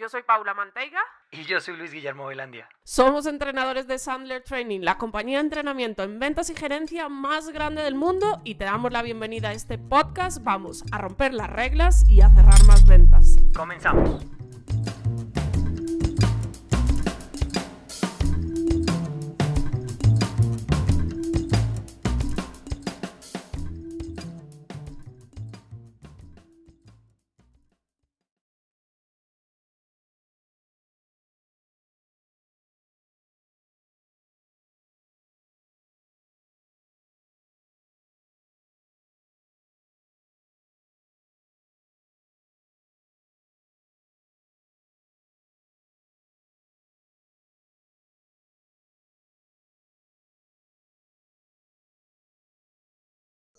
Yo soy Paula Manteiga. Y yo soy Luis Guillermo Velandia. Somos entrenadores de Sandler Training, la compañía de entrenamiento en ventas y gerencia más grande del mundo y te damos la bienvenida a este podcast. Vamos a romper las reglas y a cerrar más ventas. Comenzamos.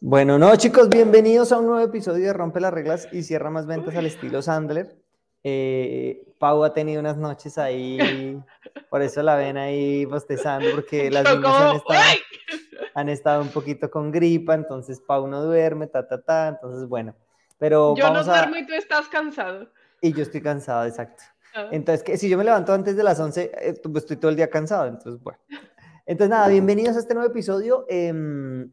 Bueno, no, chicos, bienvenidos a un nuevo episodio de Rompe las Reglas y Cierra Más Ventas al estilo Sandler. Eh, Pau ha tenido unas noches ahí, por eso la ven ahí bostezando, porque las niñas han estado, han estado, un poquito con gripa, entonces Pau no duerme, ta, ta, ta, entonces bueno. Pero yo no duermo y tú estás cansado. Y yo estoy cansado, exacto. Ah. Entonces, que si yo me levanto antes de las 11, eh, pues estoy todo el día cansado, entonces bueno. Entonces nada, bienvenidos a este nuevo episodio. Eh,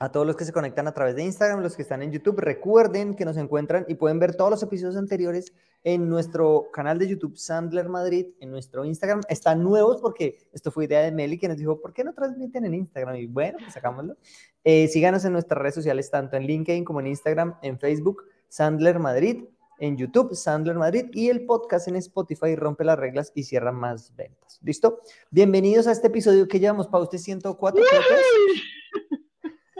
a todos los que se conectan a través de Instagram, los que están en YouTube, recuerden que nos encuentran y pueden ver todos los episodios anteriores en nuestro canal de YouTube Sandler Madrid, en nuestro Instagram. Están nuevos porque esto fue idea de Meli que nos dijo, ¿por qué no transmiten en Instagram? Y bueno, pues sacámoslo. Eh, síganos en nuestras redes sociales, tanto en LinkedIn como en Instagram, en Facebook, Sandler Madrid, en YouTube, Sandler Madrid, y el podcast en Spotify, Rompe las Reglas y Cierra Más Ventas. ¿Listo? Bienvenidos a este episodio que llevamos, para usted 104.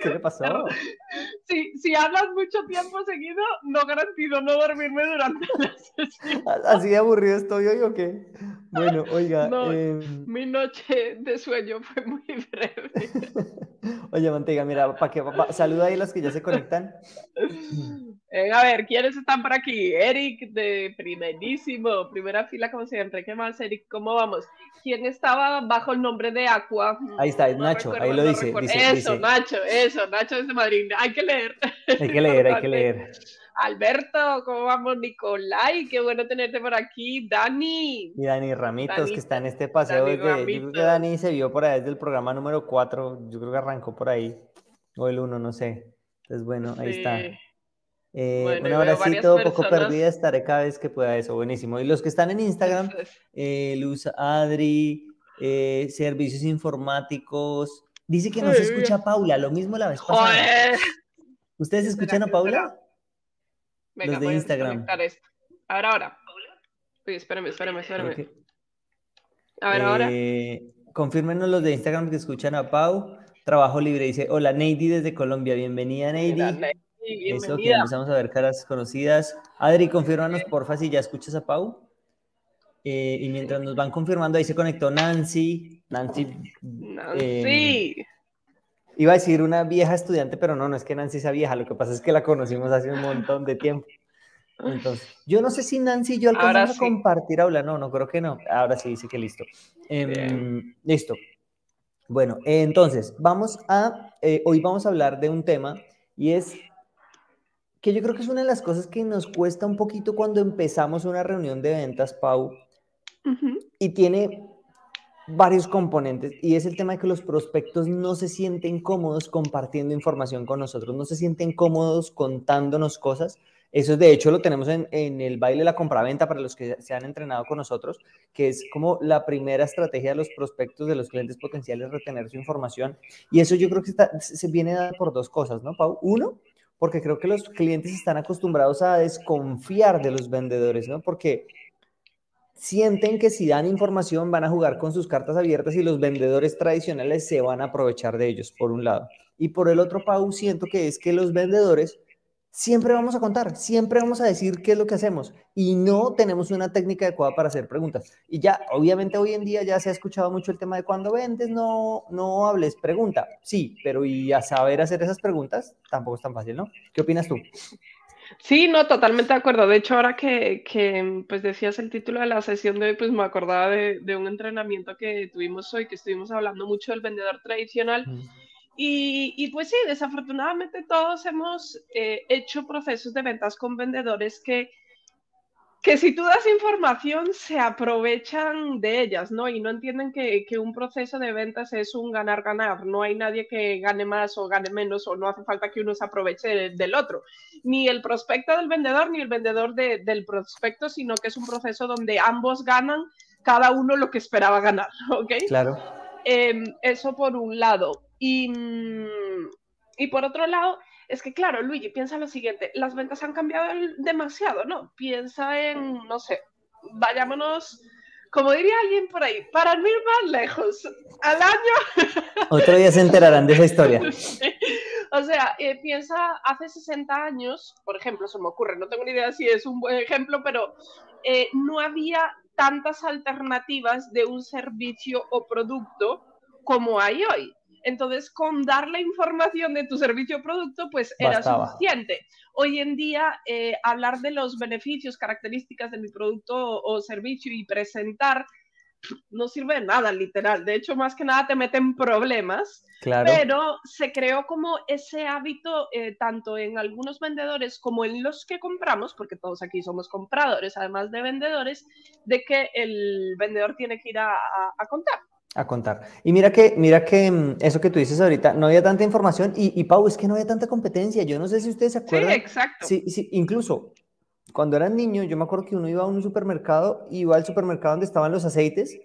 ¿Qué le pasó? Si, si hablas mucho tiempo seguido, no garantizo no dormirme durante la sesión. ¿Así de aburrido estoy hoy o qué? Bueno, oiga. Em, mi noche de sueño fue muy breve. Oye, Manteiga, mira, para que saluda ahí las que ya se conectan. Eh, a ver, ¿quiénes están por aquí? Eric de primerísimo, primera fila como siempre. ¿Qué más, Eric? ¿Cómo vamos? ¿Quién estaba bajo el nombre de Aqua? Ahí está, Nacho, ahí lo dice, Eso, Nacho, eso, Nacho desde Madrid. Hay que leer. Hay que leer, hay que leer. Alberto, ¿cómo vamos? Nicolai, qué bueno tenerte por aquí. Dani. Y Dani Ramitos, que está en este paseo. Desde, yo creo que Dani se vio por ahí desde el programa número 4. Yo creo que arrancó por ahí. O el 1, no sé. Entonces, bueno, ahí está. Eh, un abracito, poco perdida, estaré cada vez que pueda eso, buenísimo. Y los que están en Instagram, eh, Luz Adri, eh, servicios informáticos, dice que no se escucha Paula, lo mismo la vez pasada. ¿Ustedes escuchan a Paula? Venga, los de Instagram. A ver, ahora. Uy, espérame, espérame, espérame. A ver, ahora. confírmenos los de Instagram que escuchan a Pau. Trabajo libre, dice, hola, Neidy desde Colombia, bienvenida, Neidy. Eso que empezamos a ver caras conocidas. Adri, confírmanos porfa si ya escuchas a Pau. Eh, y mientras nos van confirmando, ahí se conectó Nancy. Nancy. Nancy. Eh, iba a decir una vieja estudiante, pero no, no es que Nancy sea vieja, lo que pasa es que la conocimos hace un montón de tiempo. Entonces, yo no sé si Nancy y yo alcanzamos a compartir aula, no, no creo que no. Ahora sí dice que listo. Em, listo. Bueno, entonces, vamos a, eh, hoy vamos a hablar de un tema y es que yo creo que es una de las cosas que nos cuesta un poquito cuando empezamos una reunión de ventas, Pau, y tiene varios componentes, y es el tema de que los prospectos no se sienten cómodos compartiendo información con nosotros, no se sienten cómodos contándonos cosas, Eso de hecho lo tenemos en, en el baile de la compraventa para los que se han entrenado con nosotros, que es como la primera estrategia de los prospectos de los clientes potenciales retener su información. Y eso yo creo que se viene dado por dos cosas, ¿no, Pau? Uno, porque creo que los clientes están acostumbrados a desconfiar de los vendedores, ¿no? Porque sienten que si dan información van a jugar con sus cartas abiertas y los vendedores tradicionales se van a aprovechar de ellos, por un lado. Y por el otro, Pau, siento que es que los vendedores siempre vamos a contar, siempre vamos a decir qué es lo que hacemos y no tenemos una técnica adecuada para hacer preguntas. Y ya, obviamente hoy en día ya se ha escuchado mucho el tema de cuando vendes, no, no hables, pregunta. Sí, pero y a saber hacer esas preguntas tampoco es tan fácil, ¿no? ¿Qué opinas tú? Sí, no, totalmente de acuerdo. De hecho, ahora que, que, pues decías el título de la sesión de hoy, pues me acordaba de, de, un entrenamiento que tuvimos hoy, que estuvimos hablando mucho del vendedor tradicional. Mm. Y, y, pues sí, desafortunadamente todos hemos eh, hecho procesos de ventas con vendedores que, que si tú das información se aprovechan de ellas, ¿no? Y no entienden que, que un proceso de ventas es un ganar-ganar. No hay nadie que gane más o gane menos o no hace falta que uno se aproveche del otro. Ni el prospecto del vendedor ni el vendedor de, del prospecto, sino que es un proceso donde ambos ganan cada uno lo que esperaba ganar, ¿ok? Claro. Eh, eso por un lado. Y, y por otro lado, es que claro, Luigi, piensa lo siguiente, las ventas han cambiado demasiado, ¿no? Piensa en, no sé, vayámonos, como diría alguien por ahí, para ir más lejos, al año... Otro día se enterarán de esa historia. O sea, eh, piensa hace 60 años, por ejemplo, se me ocurre, no tengo ni idea si es un buen ejemplo, pero eh, no había tantas alternativas de un servicio o producto como hay hoy. Entonces, con dar la información de tu servicio o producto, pues era suficiente. Hoy en día, eh, hablar de los beneficios, características de mi producto o, o, servicio y presentar no sirve de nada, literal. De hecho, más que nada te meten problemas. Claro. Pero se creó como ese hábito, eh, tanto en algunos vendedores como en los que compramos, porque todos aquí somos compradores, además de vendedores, de que el vendedor tiene que ir a, a, a contar a contar. Y mira que, mira que mm, eso que tú dices ahorita, no había tanta información y, y Pau, es que no había tanta competencia. Yo no sé si ustedes se acuerdan. Sí, exacto. Sí, sí, incluso cuando eran niños, yo me acuerdo que uno iba a un supermercado, iba al supermercado donde estaban los aceites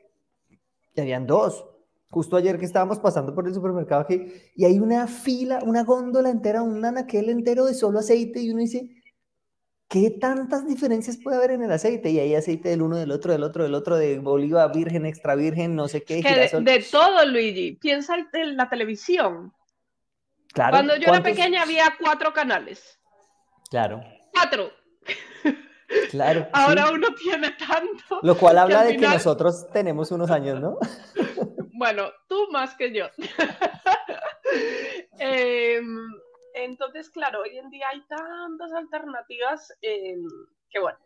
y habían dos. Justo ayer que estábamos pasando por el supermercado aquí, y hay una fila, una góndola entera, un anaquel entero de solo aceite y uno dice, ¿qué tantas diferencias puede haber en el aceite? Y hay aceite del uno, del otro, del otro, del otro, de oliva virgen, extra virgen, no sé qué. De, de, todo, Luigi. Piensa en la televisión. Claro. Cuando yo era pequeña había cuatro canales. Claro. Cuatro. Claro. Ahora sí. uno tiene tanto. Lo cual habla que de final... que nosotros tenemos unos años, ¿no? bueno, tú más que yo. eh, entonces, claro, hoy en día hay tantas alternativas eh, que, bueno,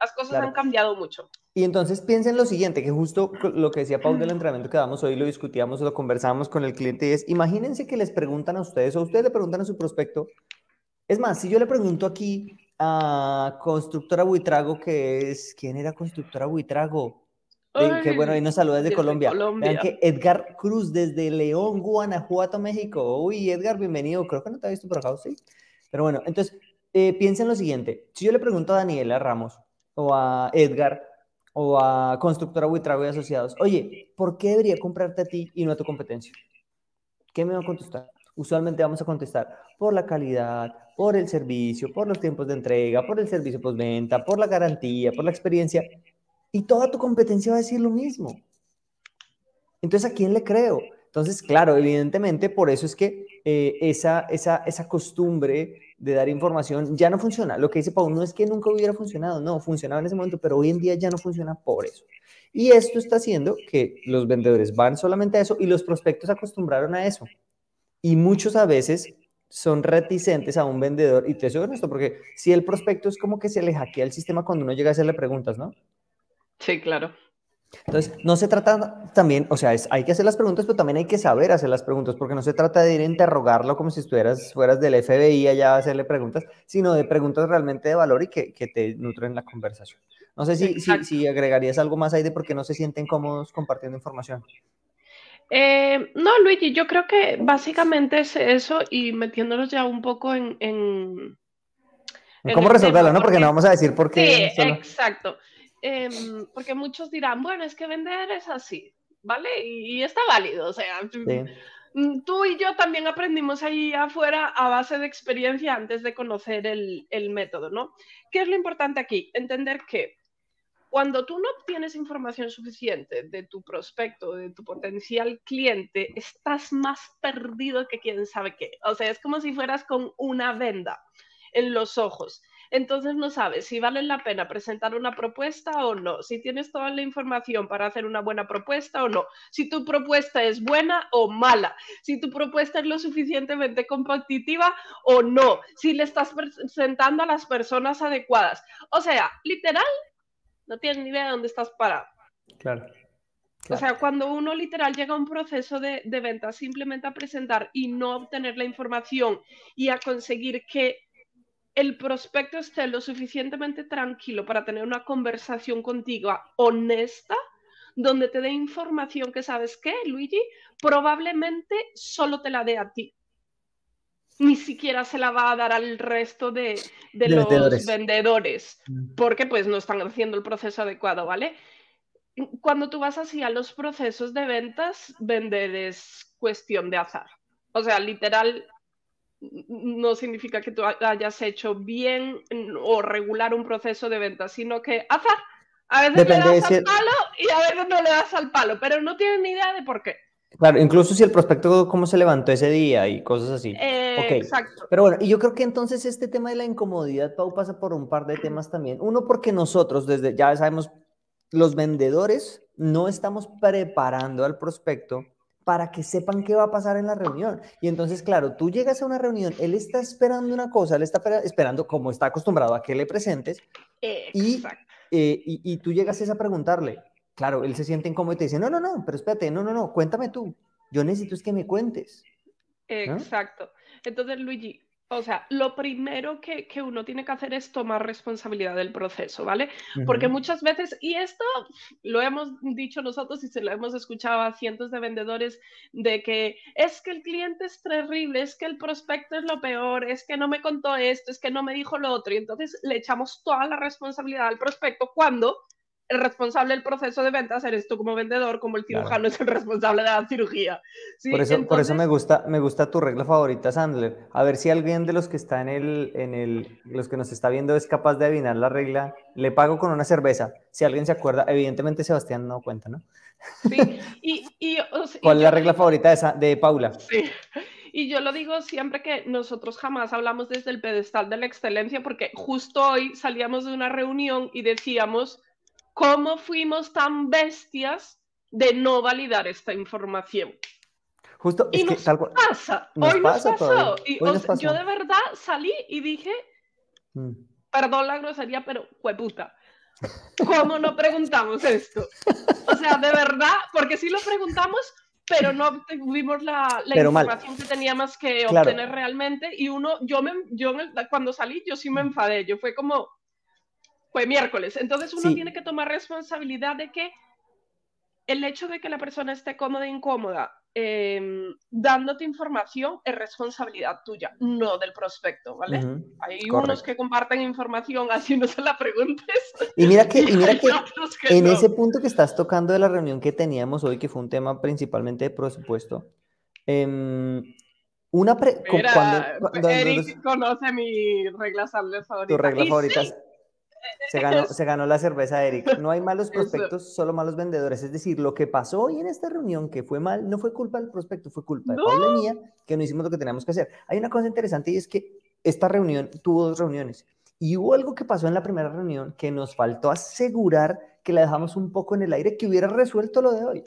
las cosas claro. han cambiado mucho. Y entonces piensen lo siguiente, que justo lo que decía Paul del entrenamiento que damos hoy, lo discutíamos, lo conversábamos con el cliente, y es, imagínense que les preguntan a ustedes, o ustedes le preguntan a su prospecto, es más, si yo le pregunto aquí a Constructora Buitrago, que es, ¿quién era Constructora Buitrago? Ay, que bueno, ahí nos saluda desde, desde Colombia. Colombia. Vean que Edgar Cruz desde León, Guanajuato, México. Uy, Edgar, bienvenido. Creo que no te ha visto por acá, ¿sí? Pero bueno, entonces, eh, piensen lo siguiente. Si yo le pregunto a Daniela Ramos o a Edgar o a Constructora Buitrago y Asociados, oye, ¿por qué debería comprarte a ti y no a tu competencia? ¿Qué me va a contestar? Usualmente vamos a contestar por la calidad, por el servicio, por los tiempos de entrega, por el servicio postventa, por la garantía, por la experiencia. Y toda tu competencia va a decir lo mismo. Entonces, ¿a quién le creo? Entonces, claro, evidentemente, por eso es que eh, esa, esa, esa costumbre de dar información ya no funciona. Lo que dice Paul no es que nunca hubiera funcionado, no, funcionaba en ese momento, pero hoy en día ya no funciona por eso. Y esto está haciendo que los vendedores van solamente a eso y los prospectos acostumbraron a eso. Y muchos a veces son reticentes a un vendedor, y te soy honesto, porque si el prospecto es como que se le hackea el sistema cuando uno llega a hacerle preguntas, ¿no? Sí, claro. Entonces, no se trata también, o sea, es, hay que hacer las preguntas, pero también hay que saber hacer las preguntas, porque no se trata de ir a interrogarlo como si estuvieras fueras del FBI allá a hacerle preguntas, sino de preguntas realmente de valor y que, que te nutren la conversación. No sé si, si, si, agregarías algo más ahí de por qué no se sienten cómodos compartiendo información. Eh, no, Luigi, yo creo que básicamente es eso y metiéndonos ya un poco en, en ¿Cómo resolverlo, no? Porque no vamos a decir por qué. Sí, exacto. Em, porque muchos dirán, bueno, es que vender es así, ¿vale? Y, está válido, o sea, mm, tú y yo también aprendimos ahí afuera a base de experiencia antes de conocer el, el método, ¿no? ¿Qué es lo importante aquí? Entender que cuando tú no obtienes información suficiente de tu prospecto, de tu potencial cliente, estás más perdido que quién sabe qué. O sea, es como si fueras con una venda en los ojos. Entonces no sabes si vale la pena presentar una propuesta o no, si tienes toda la información para hacer una buena propuesta o no, si tu propuesta es buena o mala, si tu propuesta es lo suficientemente competitiva o no, si le estás presentando a las personas adecuadas. O sea, literal, no tienes ni idea de dónde estás parado. Claro. O sea, cuando uno literal llega a un proceso de, de venta simplemente a presentar y no obtener la información y a conseguir que el prospecto esté lo suficientemente tranquilo para tener una conversación contigo honesta, donde te dé información que sabes que, Luigi, probablemente solo te la dé a ti. Ni siquiera se la va a dar al resto de, los vendedores. Mm. porque pues no están haciendo el proceso adecuado, ¿vale? Cuando tú vas así a los procesos de ventas, vender es cuestión de azar. O sea, literal, no significa que tú hayas hecho bien o regular un proceso de venta, sino que azar. A veces le das al palo y a veces no le das al palo, pero no tienes ni idea de por qué. Claro, incluso si el prospecto cómo se levantó ese día y cosas así. Exacto. Pero bueno, y yo creo que entonces este tema de la incomodidad, Pau, pasa por un par de temas también. Uno, porque nosotros, desde ya sabemos, los vendedores no estamos preparando al prospecto para que sepan qué va a pasar en la reunión. Y entonces, claro, tú llegas a una reunión, él está esperando una cosa, él está esperando como está acostumbrado a que le presentes, y, eh, y, y, tú llegas a preguntarle, claro, él se siente incómodo y te dice, no, no, no, pero espérate, no, no, no, cuéntame tú, yo necesito es que me cuentes. Exacto. Entonces, Luigi, o sea, lo primero que, uno tiene que hacer es tomar responsabilidad del proceso, ¿vale? Porque muchas veces, y esto lo hemos dicho nosotros y se lo hemos escuchado a cientos de vendedores, de que es que el cliente es terrible, es que el prospecto es lo peor, es que no me contó esto, es que no me dijo lo otro, y entonces le echamos toda la responsabilidad al prospecto cuando el responsable del proceso de ventas eres tú como vendedor, como el cirujano es el responsable de la cirugía. Por, eso, por eso me gusta, me gusta tu regla favorita, Sandler. A ver si alguien de los que está en el, en el, los que nos está viendo es capaz de adivinar la regla. Le pago con una cerveza. Si alguien se acuerda, evidentemente Sebastián no cuenta, ¿no? Sí. Y, ¿Cuál es la regla favorita de, de Paula? Sí. Y yo lo digo siempre que nosotros jamás hablamos desde el pedestal de la excelencia, porque justo hoy salíamos de una reunión y decíamos ¿Cómo fuimos tan bestias de no validar esta información? Justo, y nos pasa, hoy nos pasó. Y yo de verdad salí y dije, mm. perdón la grosería, pero puta. ¿Cómo no preguntamos esto? O sea, de verdad, porque sí lo preguntamos, pero no tuvimos la, información que teníamos que obtener realmente. Y uno, yo, me, yo cuando salí, yo sí me enfadé. Yo fue como, fue miércoles. Entonces uno tiene que tomar responsabilidad de que el hecho de que la persona esté cómoda e incómoda em, dándote información es responsabilidad tuya, no del prospecto, ¿vale? Hay unos que comparten información así no se la preguntes. Y mira que, en ese punto que estás tocando de la reunión que teníamos hoy, que fue un tema principalmente de presupuesto, em, una cuando, Eric conoce mi regla favorita. Tu regla favorita. Se ganó, se ganó la cerveza, Eric. No hay malos prospectos, solo malos vendedores. Es decir, lo que pasó hoy en esta reunión, que fue mal, no fue culpa del prospecto, fue culpa de Paula mía, que no hicimos lo que teníamos que hacer. Hay una cosa interesante y es que esta reunión tuvo dos reuniones. Y hubo algo que pasó en la primera reunión que nos faltó asegurar que la dejamos un poco en el aire, que hubiera resuelto lo de hoy.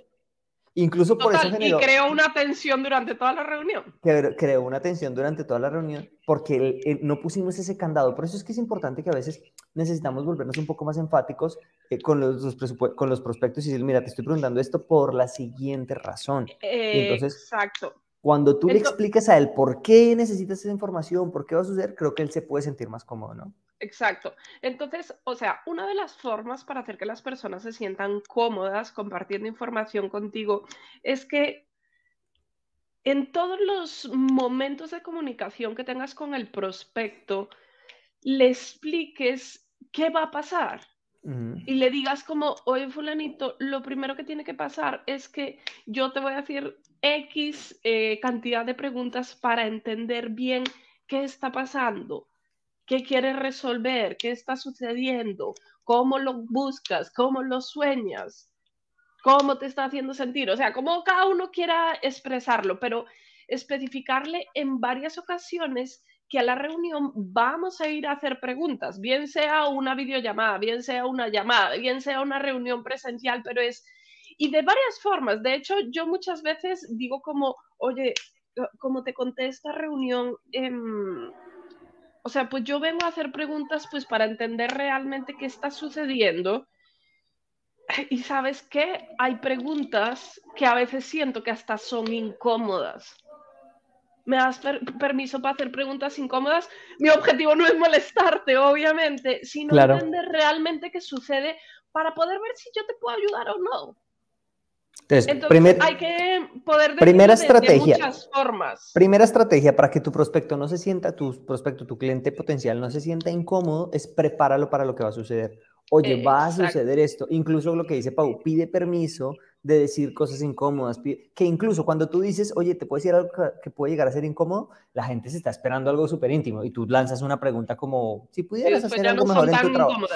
Incluso por eso generó... Y creó una tensión durante toda la reunión. Creó una tensión durante toda la reunión porque no pusimos ese candado. Por eso es que es importante que a veces necesitamos volvernos un poco más enfáticos eh, con, los, con los prospectos y decir, mira, te estoy preguntando esto por la siguiente razón. entonces, Exacto. Cuando tú le explicas a él por qué necesitas esa información, por qué va a suceder, creo que él se puede sentir más cómodo, ¿no? Exacto. Entonces, o sea, una de las formas para hacer que las personas se sientan cómodas compartiendo información contigo es que en todos los momentos de comunicación que tengas con el prospecto, le expliques qué va a pasar. Y le digas como, oye fulanito, lo primero que tiene que pasar es que yo te voy a hacer X eh, cantidad de preguntas para entender bien qué está pasando, qué quieres resolver, qué está sucediendo, cómo lo buscas, cómo lo sueñas, cómo te está haciendo sentir, o sea, como cada uno quiera expresarlo, pero especificarle en varias ocasiones que a la reunión vamos a ir a hacer preguntas, bien sea una videollamada, bien sea una llamada, bien sea una reunión presencial, pero es, y de varias formas. De hecho, yo muchas veces digo como, oye, como te conté esta reunión, em, o sea, pues yo vengo a hacer preguntas pues para entender realmente qué está sucediendo. Y sabes qué, hay preguntas que a veces siento que hasta son incómodas me das permiso para hacer preguntas incómodas. Mi objetivo no es molestarte, obviamente, sino entender realmente qué sucede para poder ver si yo te puedo ayudar o no. Entonces, hay que poder primera estrategia, de muchas formas. Primera estrategia para que tu prospecto no se sienta, tu prospecto, tu cliente potencial no se sienta incómodo, es prepáralo para lo que va a suceder. Oye, va a suceder esto. Incluso lo que dice Pau, pide permiso de decir cosas incómodas, que incluso cuando tú dices, oye, te puedo decir algo que puede llegar a ser incómodo, la gente se está esperando algo súper íntimo y tú lanzas una pregunta como, si pudieras hacer algo mejor en tu trabajo.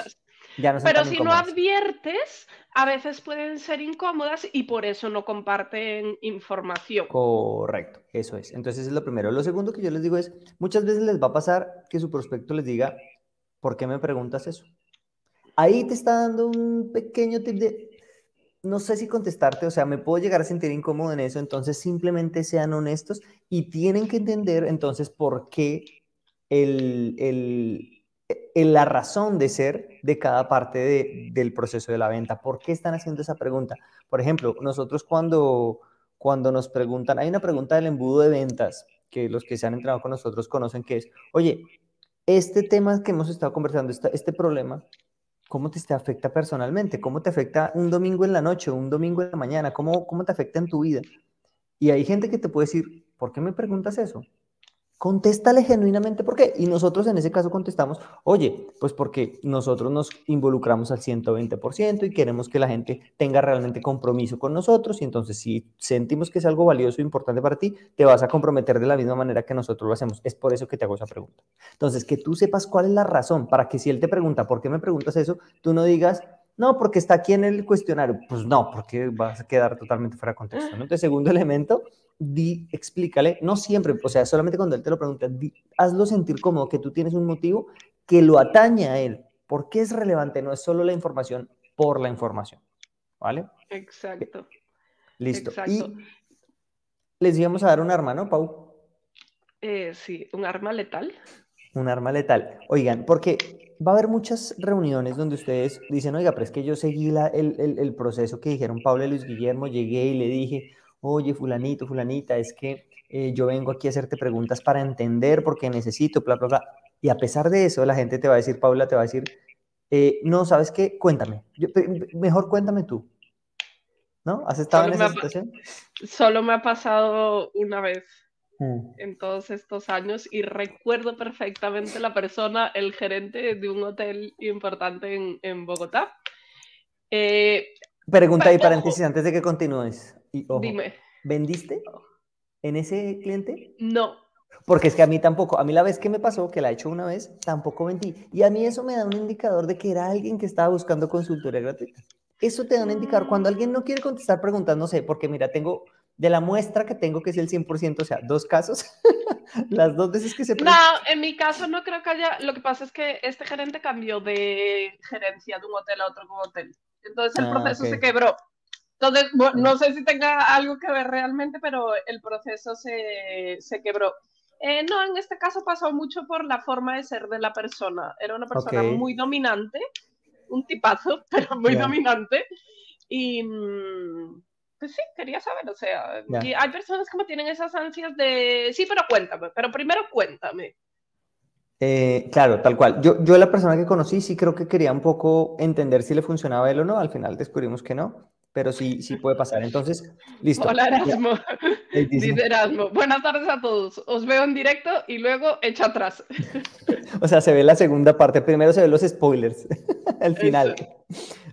Pero si no adviertes, a veces pueden ser incómodas y por eso no comparten información. Correcto, eso es. Entonces es lo primero. Lo segundo que yo les digo es, muchas veces les va a pasar que su prospecto les diga, ¿por qué me preguntas eso? Ahí te está dando un pequeño tip de, no sé si contestarte, o sea, me puedo llegar a sentir incómodo en eso, entonces simplemente sean honestos y tienen que entender entonces por qué el, el, la razón de ser de cada parte de, del proceso de la venta. ¿Por qué están haciendo esa pregunta? Por ejemplo, nosotros cuando, cuando nos preguntan, hay una pregunta del embudo de ventas que los que se han entrenado con nosotros conocen que es, oye, este tema que hemos estado conversando, este, este problema, ¿cómo te, afecta personalmente? ¿Cómo te afecta un domingo en la noche, un domingo en la mañana? ¿Cómo, cómo te afecta en tu vida? Y hay gente que te puede decir, ¿por qué me preguntas eso? Contéstale genuinamente por qué. Y nosotros en ese caso contestamos, oye, pues porque nosotros nos involucramos al 120% y queremos que la gente tenga realmente compromiso con nosotros. Y entonces si sentimos que es algo valioso e importante para ti, te vas a comprometer de la misma manera que nosotros lo hacemos. Es por eso que te hago esa pregunta. Entonces, que tú sepas cuál es la razón para que si él te pregunta, ¿por qué me preguntas eso? Tú no digas, no, porque está aquí en el cuestionario. Pues no, porque vas a quedar totalmente fuera de contexto. ¿no? Entonces, segundo elemento, di, explícale, no siempre, o sea, solamente cuando él te lo pregunta, hazlo sentir cómodo, que tú tienes un motivo que lo atañe a él. ¿Por qué es relevante? No es solo la información por la información. ¿Vale? Exacto. Listo. Y les íbamos a dar un arma, ¿no, Pau? Eh, sí, un arma letal. Un arma letal. Oigan, porque va a haber muchas reuniones donde ustedes dicen, oiga, pero es que yo seguí la, el, el, el, proceso que dijeron Pablo y Luis Guillermo, llegué y le dije, oye, fulanito, fulanita, es que eh, yo vengo aquí a hacerte preguntas para entender porque necesito, bla, bla, bla. Y a pesar de eso, la gente te va a decir, Paula, te va a decir, eh, no, ¿sabes qué? Cuéntame. mejor cuéntame tú. ¿No? ¿Has estado en esa situación? Solo me ha pasado una vez. En todos estos años y recuerdo perfectamente la persona, el gerente de un hotel importante en, en Bogotá. Eh, Pregunta y paréntesis antes de que continúes. Dime. ¿Vendiste en ese cliente? No. Porque es que a mí tampoco, a mí la vez que me pasó, que la he hecho una vez, tampoco vendí. Y a mí eso me da un indicador de que era alguien que estaba buscando consultoría gratuita. Eso te da un indicador. Cuando alguien no quiere contestar preguntas, no sé, porque mira, tengo de la muestra que tengo, que es el 100%, o sea, dos casos, las dos veces que se... No, en mi caso no creo que haya, lo que pasa es que este gerente cambió de gerencia de un hotel a otro hotel. Entonces el ah, proceso se quebró. Entonces, no sé si tenga algo que ver realmente, pero el proceso se, se quebró. Eh, no, en este caso pasó mucho por la forma de ser de la persona. Era una persona muy dominante, un tipazo, pero muy dominante. Y mm, pues sí, quería saber, o sea, hay personas que me tienen esas ansias de, sí, pero cuéntame, pero primero cuéntame. Eh, claro, tal cual. Yo, yo la persona que conocí sí creo que quería un poco entender si le funcionaba a él o no. Al final descubrimos que no pero sí, sí puede pasar. Entonces, listo. Hola Erasmo. Dice Erasmo. Buenas tardes a todos. Os veo en directo y luego echa atrás. O sea, se ve la segunda parte. Primero se ven los spoilers. Al final.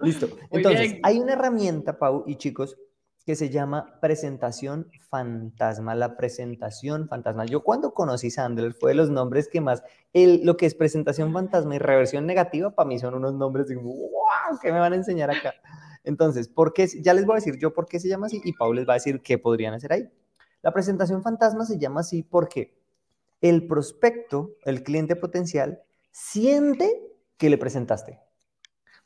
Listo. Entonces, hay una herramienta, Pau y chicos, que se llama presentación fantasma, la presentación fantasma. Yo cuando conocí Sandler fue de los nombres que más, el, lo que es presentación fantasma y reversión negativa, para mí son unos nombres de, wow, ¿qué me van a enseñar acá? Entonces, ¿por qué? Ya les voy a decir yo por qué se llama así y Paul les va a decir qué podrían hacer ahí. La presentación fantasma se llama así porque el prospecto, el cliente potencial, siente que le presentaste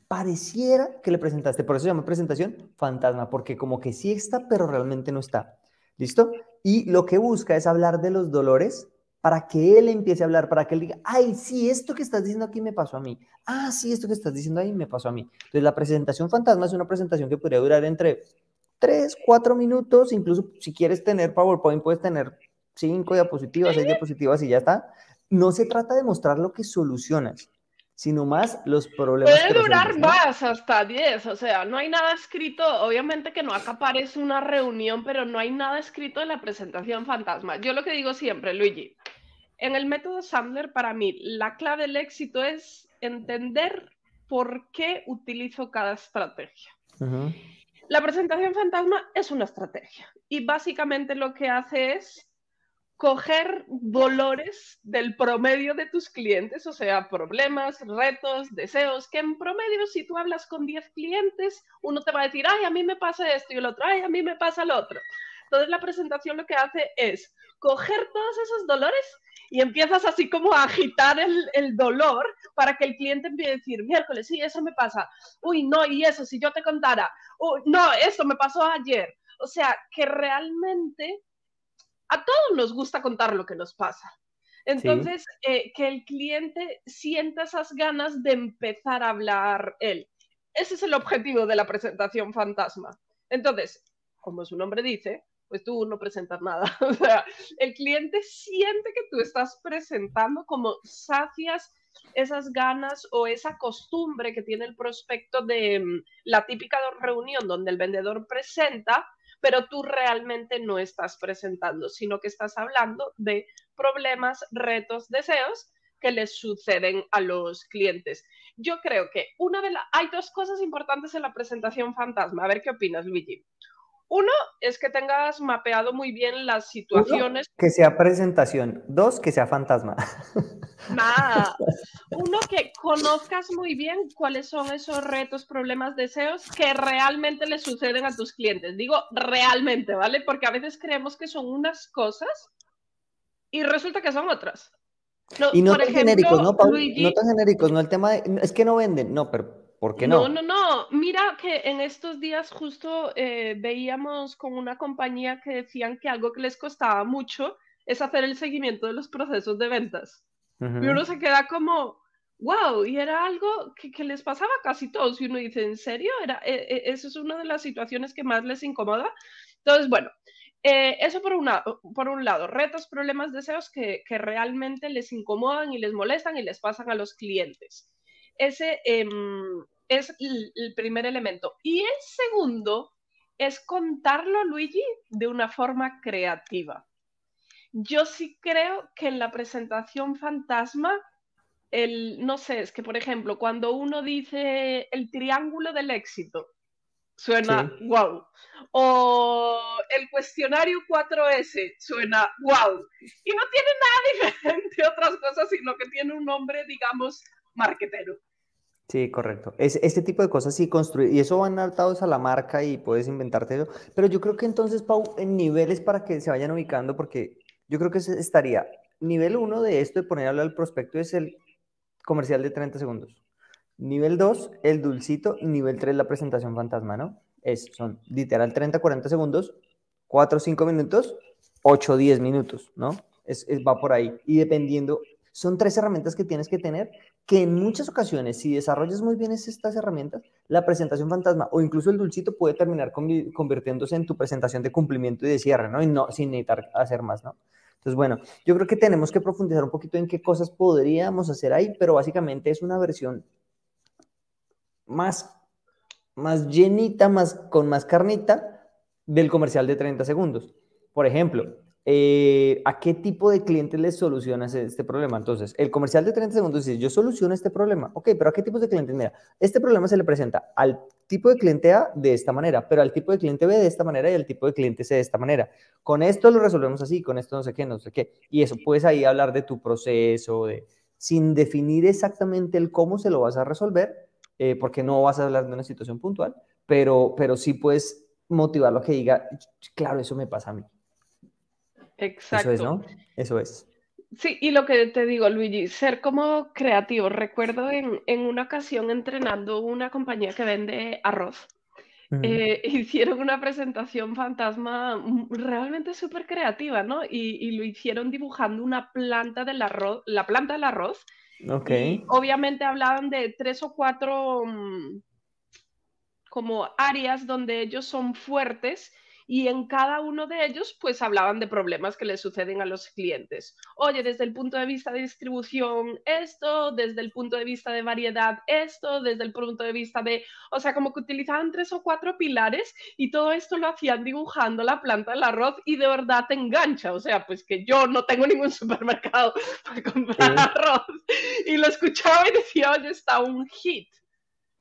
pareciera que le presentaste. Por eso se llama presentación fantasma, porque como que sí está, pero realmente no está. ¿Listo? Y lo que busca es hablar de los dolores para que él empiece a hablar, para que él diga, ay, sí, esto que estás diciendo aquí me pasó a mí. Ah, sí, esto que estás diciendo ahí me pasó a mí. Entonces, la presentación fantasma es una presentación que podría durar entre 3, 4 minutos, incluso si quieres tener PowerPoint, puedes tener 5 diapositivas, 6 diapositivas y ya está. No se trata de mostrar lo que solucionas, sino más los problemas. Puede durar más, hasta 10, o sea, no hay nada escrito, obviamente que no acá aparece una reunión, pero no hay nada escrito en la presentación fantasma. Yo lo que digo siempre, Luigi, en el método Sandler, para mí, la clave del éxito es entender por qué utilizo cada estrategia. La presentación fantasma es una estrategia y básicamente lo que hace es coger dolores del promedio de tus clientes, o sea, problemas, retos, deseos, que en promedio si tú hablas con 10 clientes, uno te va a decir, ay, a mí me pasa esto y el otro, ay, a mí me pasa lo otro. Entonces la presentación lo que hace es coger todos esos dolores y empiezas así como a agitar el, el, dolor para que el cliente empiece a decir, miércoles, sí, eso me pasa. Uy, no, y eso, si yo te contara. Uy, no, esto me pasó ayer. O sea, que realmente a todos nos gusta contar lo que nos pasa. Entonces, eh, que el cliente sienta esas ganas de empezar a hablar él. Ese es el objetivo de la presentación fantasma. Entonces, como su nombre dice, pues tú no presentas nada. O sea, el cliente siente que tú estás presentando como sacias esas ganas o esa costumbre que tiene el prospecto de mm, la típica reunión donde el vendedor presenta pero tú realmente no estás presentando, sino que estás hablando de problemas, retos, deseos que les suceden a los clientes. Yo creo que una de las... Hay dos cosas importantes en la presentación fantasma. A ver qué opinas, Luigi. Uno es que tengas mapeado muy bien las situaciones. que sea presentación. Dos, que sea fantasma. Nada. Uno, que conozcas muy bien cuáles son esos retos, problemas, deseos que realmente le suceden a tus clientes. Digo realmente, ¿vale? Porque a veces creemos que son unas cosas y resulta que son otras. y no tan genéricos, ¿no, No tan genéricos, no el tema de... Es que no venden, no, pero ¿Por qué no? No, no, no. Mira que en estos días justo eh, veíamos con una compañía que decían que algo que les costaba mucho es hacer el seguimiento de los procesos de ventas. Y uno se queda como, wow, y era algo que, les pasaba a casi todos. Y uno dice, ¿en serio? Era, eh, eh, eso es una de las situaciones que más les incomoda. Entonces, bueno, eso por, una, por un lado, retos, problemas, deseos que, que realmente les incomodan y les molestan y les pasan a los clientes. Ese em, es el primer elemento. Y el segundo es contarlo, Luigi, de una forma creativa. Yo sí creo que en la presentación fantasma, el, no sé, es que por ejemplo, cuando uno dice el triángulo del éxito, suena wow. O el cuestionario 4S suena wow. Y no tiene nada diferente a otras cosas, sino que tiene un nombre, digamos, marquetero. Sí, correcto. Es, este tipo de cosas sí construir, y eso van atados a la marca y puedes inventarte eso. Pero yo creo que entonces, Pau, en niveles para que se vayan ubicando, porque yo creo que estaría, nivel uno de esto de poner a hablar al prospecto es el comercial de 30 segundos. Nivel 2, el dulcito, y nivel 3, la presentación fantasma, ¿no? Es, son literal 30, 40 segundos, 4, 5 minutos, 8, 10 minutos, ¿no? Es, es, va por ahí. Y dependiendo, son tres herramientas que tienes que tener que en muchas ocasiones, si desarrollas muy bien estas herramientas, la presentación fantasma o incluso el dulcito puede terminar convirtiéndose en tu presentación de cumplimiento y de cierre, ¿no? Y no sin necesitar hacer más, ¿no? Entonces, bueno, yo creo que tenemos que profundizar un poquito en qué cosas podríamos hacer ahí, pero básicamente es una versión más, más llenita, más, con más carnita del comercial de 30 segundos. Por ejemplo, eh, ¿a qué tipo de clientes les solucionas este problema? Entonces, el comercial de 30 segundos dice, yo soluciono este problema. Ok, pero ¿a qué tipos de clientes? Mira, este problema se le presenta al tipo de cliente A de esta manera, pero al tipo de cliente B de esta manera y al tipo de cliente C de esta manera. Con esto lo resolvemos así, con esto no sé qué, no sé qué. Y eso, puedes ahí hablar de tu proceso, de, sin definir exactamente el cómo se lo vas a resolver, eh, porque no vas a hablar de una situación puntual, pero, pero sí puedes motivarlo a que diga, claro, eso me pasa a mí. Exacto. Eso es, ¿no? Eso es. Sí, y lo que te digo, Luigi, ser como creativo. Recuerdo en, en una ocasión entrenando una compañía que vende arroz. Eh, hicieron una presentación fantasma mm, realmente súper creativa, ¿no? Y, y, lo hicieron dibujando una planta del arroz, la planta del arroz. Ok. Y obviamente hablaban de tres o cuatro mm, como áreas donde ellos son fuertes y en cada uno de ellos pues hablaban de problemas que les suceden a los clientes. Oye, desde el punto de vista de distribución esto, desde el punto de vista de variedad esto, desde el punto de vista de, o sea, como que utilizaban tres o cuatro pilares y todo esto lo hacían dibujando la planta del arroz y de verdad te engancha, o sea, pues que yo no tengo ningún supermercado para comprar arroz y lo escuchaba y decía, oye, está un hit.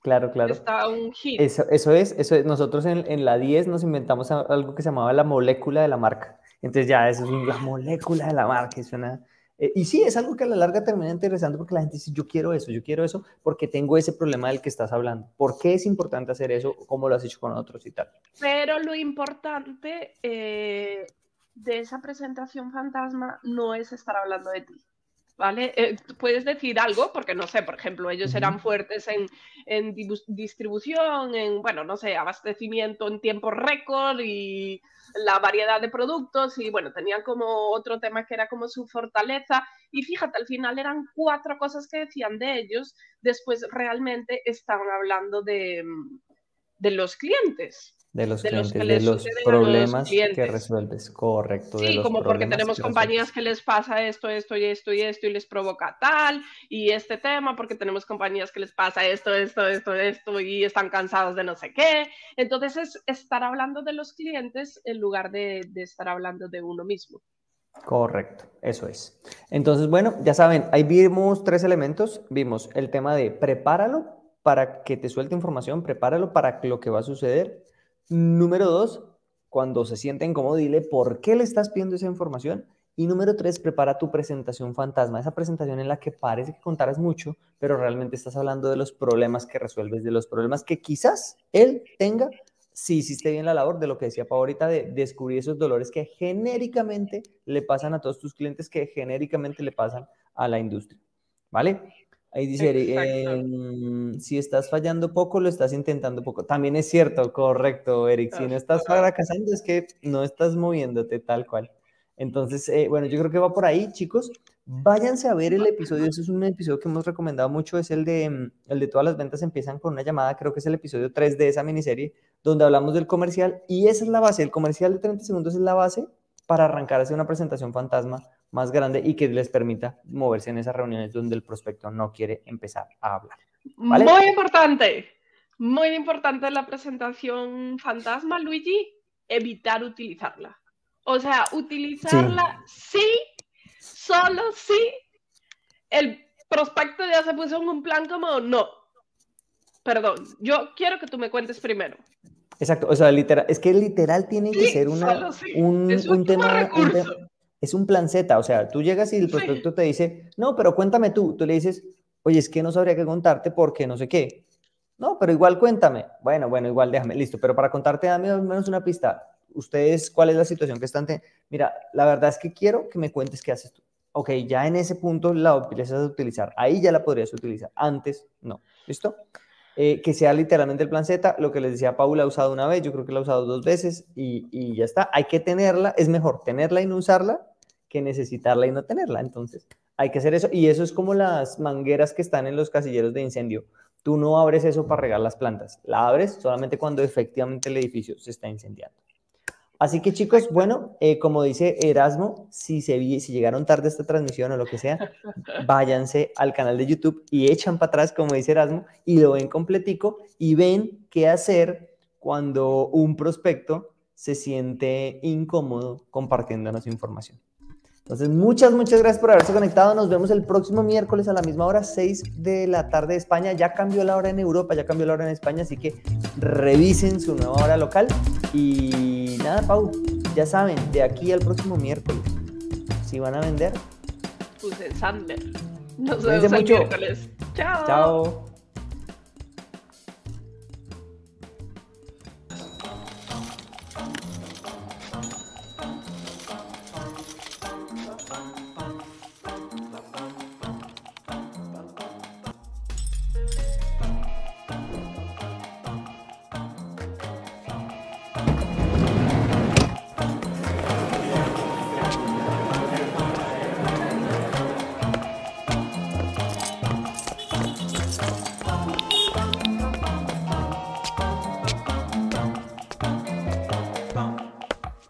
Claro, claro. Está un hit. Eso, eso, es, eso es. Nosotros en, en, la 10 nos inventamos algo que se llamaba la molécula de la marca. Entonces ya, eso es la molécula de la marca. Suena, eh, y sí, es algo que a la larga termina interesando porque la gente dice, yo quiero eso, yo quiero eso, porque tengo ese problema del que estás hablando. ¿Por qué es importante hacer eso? ¿Cómo lo has hecho con otros y tal? Pero lo importante eh, de esa presentación fantasma no es estar hablando de ti. ¿Vale? Eh, puedes decir algo, porque no sé, por ejemplo, ellos eran fuertes en, en distribución, en, bueno, no sé, abastecimiento en tiempo récord y la variedad de productos y bueno, tenían como otro tema que era como su fortaleza. Y fíjate, al final eran cuatro cosas que decían de ellos, después realmente estaban hablando de, de los clientes de los clientes, de los problemas que resuelves, correcto. Sí, como porque tenemos compañías que les pasa esto, esto y esto y esto y les provoca tal, y este tema, porque tenemos compañías que les pasa esto, esto, esto, esto y están cansados de no sé qué. Entonces es estar hablando de los clientes en lugar de, de estar hablando de uno mismo. Correcto, eso es. Entonces, bueno, ya saben, ahí vimos tres elementos. Vimos el tema de prepáralo para que te suelte información, prepáralo para lo que va a suceder Número dos, cuando se siente incómodo, dile por qué le estás pidiendo esa información. Y número tres, prepara tu presentación fantasma, esa presentación en la que parece que contaras mucho, pero realmente estás hablando de los problemas que resuelves, de los problemas que quizás él tenga, si hiciste bien la labor de lo que decía Pau de descubrir esos dolores que genéricamente le pasan a todos tus clientes, que genéricamente le pasan a la industria. ¿Vale? Ahí dice, Eric, si estás fallando poco, lo estás intentando poco. También es cierto, correcto, Eric. Si no estás fracasando, es que no estás moviéndote tal cual. Entonces, eh, bueno, yo creo que va por ahí, chicos. Váyanse a ver el episodio. Ese es un episodio que hemos recomendado mucho. Es el de, mm, el de todas las ventas empiezan con una llamada. Creo que es el episodio 3 de esa miniserie, donde hablamos del comercial. Y esa es la base. El comercial de 30 segundos es la base para arrancar hacia una presentación fantasma más grande y que les permita moverse en esas reuniones donde el prospecto no quiere empezar a hablar. Muy importante, muy importante la presentación fantasma, Luigi, evitar utilizarla. O sea, utilizarla sí, solo sí. El prospecto ya se puso en un plan como no. Perdón, yo quiero que tú me cuentes primero. Exacto, o sea, literal, es que literal tiene que ser una, un, un, tema, es un plan Z, o sea, tú llegas y el prospecto te dice, no, pero cuéntame tú, tú le dices, oye, es que no sabría qué contarte porque no sé qué. No, pero igual cuéntame. Bueno, bueno, igual déjame, listo, pero para contarte dame al menos una pista. Ustedes, ¿cuál es la situación que están? Mira, la verdad es que quiero que me cuentes qué haces tú. Ok, ya en ese punto la empiezas a utilizar. Ahí ya la podrías utilizar. Antes, no. ¿Listo? Eh, que sea literalmente el plan Z, lo que les decía Paula, ha usado una vez, yo creo que la ha usado dos veces y, y, ya está. Hay que tenerla, es mejor tenerla y no usarla que necesitarla y no tenerla. Entonces, hay que hacer eso. Y eso es como las mangueras que están en los casilleros de incendio. Tú no abres eso para regar las plantas, la abres solamente cuando efectivamente el edificio se está incendiando. Así que chicos, bueno, eh, como dice Erasmo, si, se si llegaron tarde a esta transmisión o lo que sea, váyanse al canal de YouTube y echan para atrás, como dice Erasmo, y lo ven completico y ven qué hacer cuando un prospecto se siente incómodo compartiéndonos información. Entonces, muchas, muchas gracias por haberse conectado. Nos vemos el próximo miércoles a la misma hora, 6 de la tarde de España. Ya cambió la hora en Europa, ya cambió la hora en España, así que revisen su nueva hora local. Y nada, Pau, ya saben, de aquí al próximo miércoles, si van a vender, pues en Sander. Nos vemos el miércoles. Chao. Chao.